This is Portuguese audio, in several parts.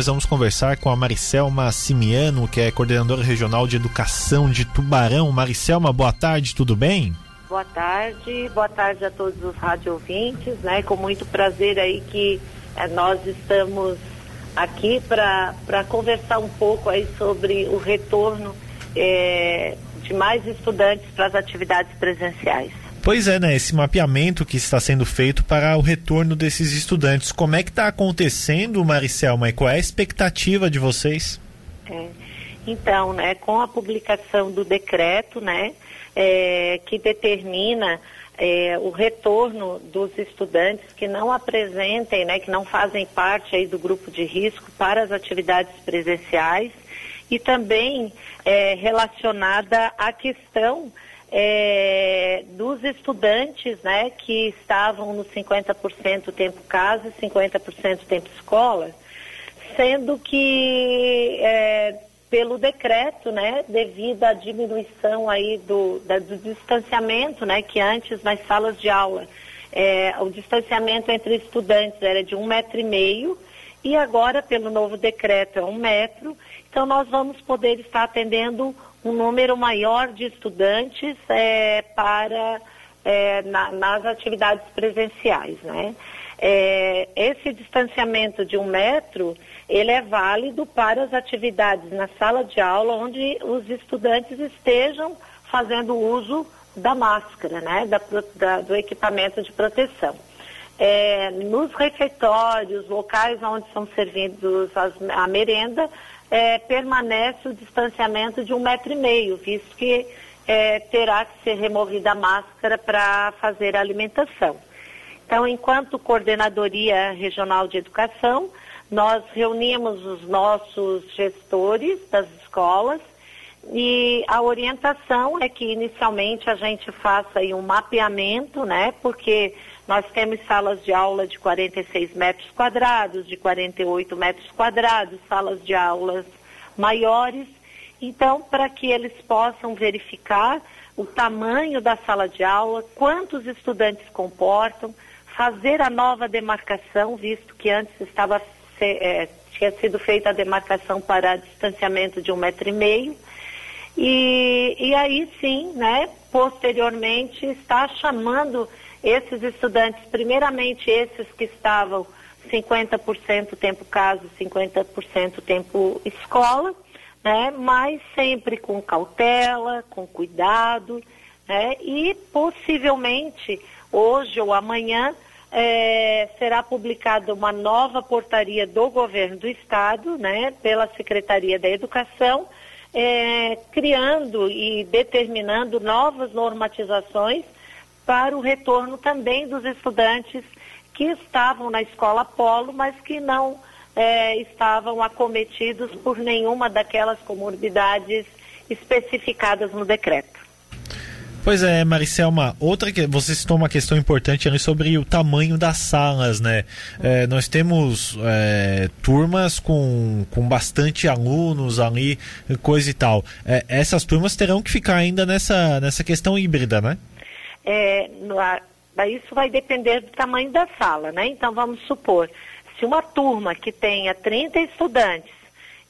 nós vamos conversar com a Maricelma Simiano, que é coordenadora regional de educação de Tubarão. Maricelma, boa tarde, tudo bem? Boa tarde, boa tarde a todos os rádio né? Com muito prazer aí que eh, nós estamos aqui para conversar um pouco aí sobre o retorno eh, de mais estudantes para as atividades presenciais. Pois é, né? Esse mapeamento que está sendo feito para o retorno desses estudantes. Como é que está acontecendo, Maricelma, e qual é a expectativa de vocês? É, então, né, com a publicação do decreto, né, é, que determina é, o retorno dos estudantes que não apresentem, né, que não fazem parte aí do grupo de risco para as atividades presenciais e também é, relacionada à questão é, dos estudantes né, que estavam no 50% tempo casa e 50% tempo escola, sendo que é, pelo decreto, né, devido à diminuição aí do, da, do distanciamento, né, que antes nas salas de aula é, o distanciamento entre estudantes era de um metro e meio e agora pelo novo decreto é um metro, então nós vamos poder estar atendendo um número maior de estudantes é, para é, na, nas atividades presenciais, né? É, esse distanciamento de um metro, ele é válido para as atividades na sala de aula, onde os estudantes estejam fazendo uso da máscara, né, da, da, do equipamento de proteção. É, nos refeitórios, locais onde são servidos as, a merenda, é, permanece o distanciamento de um metro e meio, visto que é, terá que ser removida a máscara para fazer a alimentação. Então, enquanto Coordenadoria Regional de Educação, nós reunimos os nossos gestores das escolas e a orientação é que inicialmente a gente faça um mapeamento, né? Porque nós temos salas de aula de 46 metros quadrados, de 48 metros quadrados, salas de aulas maiores. Então, para que eles possam verificar o tamanho da sala de aula, quantos estudantes comportam, fazer a nova demarcação, visto que antes estava é, tinha sido feita a demarcação para distanciamento de um metro e meio. E, e aí sim, né, posteriormente, está chamando esses estudantes, primeiramente esses que estavam 50% tempo casa, 50% tempo escola, né? Mas sempre com cautela, com cuidado, né? E possivelmente hoje ou amanhã é, será publicada uma nova portaria do governo do estado, né? Pela Secretaria da Educação, é, criando e determinando novas normatizações para o retorno também dos estudantes que estavam na escola Polo, mas que não é, estavam acometidos por nenhuma daquelas comorbidades especificadas no decreto. Pois é, Maricelma, outra que você citou uma questão importante ali sobre o tamanho das salas, né? É, nós temos é, turmas com, com bastante alunos ali, coisa e tal. É, essas turmas terão que ficar ainda nessa, nessa questão híbrida, né? é, isso vai depender do tamanho da sala, né? Então vamos supor, se uma turma que tenha 30 estudantes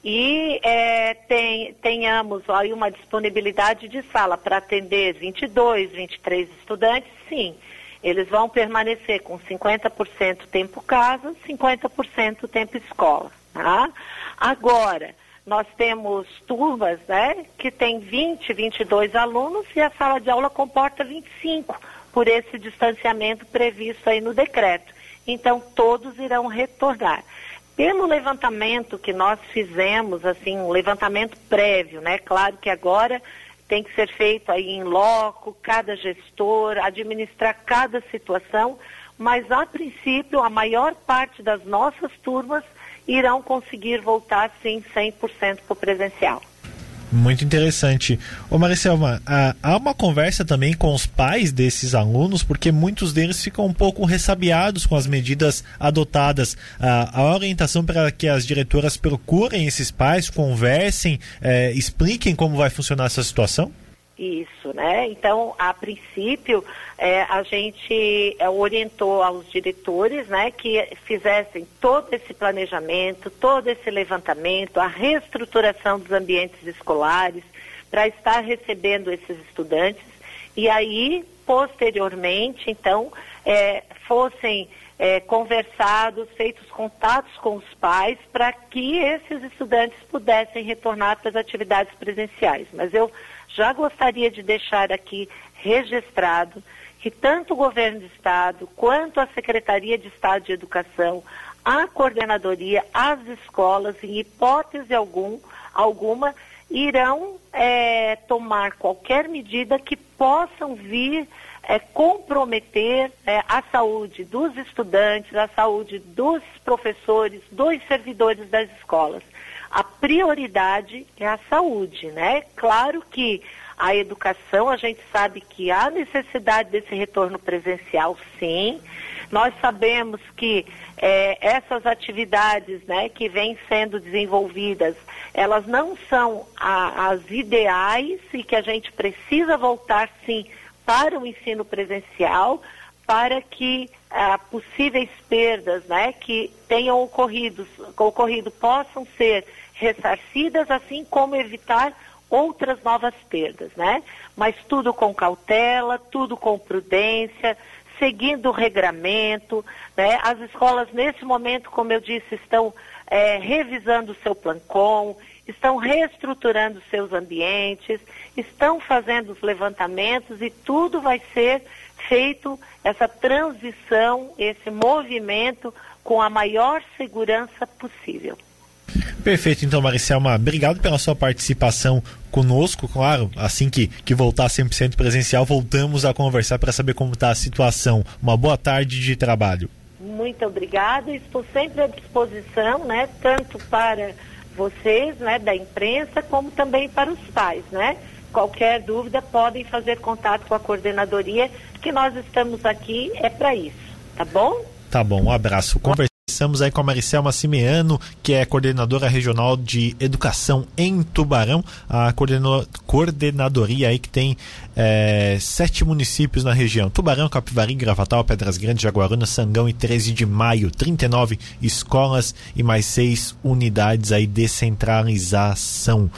e é, tem, tenhamos aí uma disponibilidade de sala para atender 22, 23 estudantes, sim, eles vão permanecer com 50% tempo casa, 50% tempo escola. Tá? Agora, nós temos turmas né, que tem 20, 22 alunos e a sala de aula comporta 25, por esse distanciamento previsto aí no decreto. Então, todos irão retornar. Pelo levantamento que nós fizemos, assim, um levantamento prévio, né? Claro que agora tem que ser feito aí em loco, cada gestor, administrar cada situação, mas a princípio a maior parte das nossas turmas irão conseguir voltar sim 100% para o presencial. Muito interessante. Ô Maricelma, há uma conversa também com os pais desses alunos, porque muitos deles ficam um pouco ressabiados com as medidas adotadas. A orientação para que as diretoras procurem esses pais, conversem, é, expliquem como vai funcionar essa situação? Isso, né? Então, a princípio, é, a gente é, orientou aos diretores, né, que fizessem todo esse planejamento, todo esse levantamento, a reestruturação dos ambientes escolares para estar recebendo esses estudantes e aí, posteriormente, então, é, fossem é, conversados, feitos contatos com os pais para que esses estudantes pudessem retornar para as atividades presenciais. Mas eu já gostaria de deixar aqui registrado que tanto o governo do estado quanto a Secretaria de Estado de Educação, a coordenadoria, as escolas, em hipótese algum, alguma, irão é, tomar qualquer medida que possam vir é, comprometer é, a saúde dos estudantes, a saúde dos professores, dos servidores das escolas. A prioridade é a saúde, né? Claro que a educação, a gente sabe que há necessidade desse retorno presencial, sim. Nós sabemos que é, essas atividades né, que vêm sendo desenvolvidas, elas não são a, as ideais e que a gente precisa voltar, sim, para o ensino presencial, para que ah, possíveis perdas né, que tenham ocorrido, ocorrido possam ser ressarcidas, assim como evitar outras novas perdas, né? Mas tudo com cautela, tudo com prudência, seguindo o regramento, né? As escolas nesse momento, como eu disse, estão é, revisando o seu plancom, estão reestruturando seus ambientes, estão fazendo os levantamentos e tudo vai ser feito essa transição, esse movimento com a maior segurança possível. Perfeito, então, Maricelma, obrigado pela sua participação conosco. Claro, assim que, que voltar 100% presencial, voltamos a conversar para saber como está a situação. Uma boa tarde de trabalho. Muito obrigada, estou sempre à disposição, né, tanto para vocês, né, da imprensa, como também para os pais, né? Qualquer dúvida podem fazer contato com a coordenadoria, que nós estamos aqui é para isso, tá bom? Tá bom, um abraço. Conversamos aí com a Maricelma Simeano, que é coordenadora regional de educação em Tubarão, a coordenadoria aí que tem é, sete municípios na região: Tubarão, Capivari, Gravatal, Pedras Grandes, Jaguaruna, Sangão e 13 de maio. 39 escolas e mais seis unidades aí descentralização.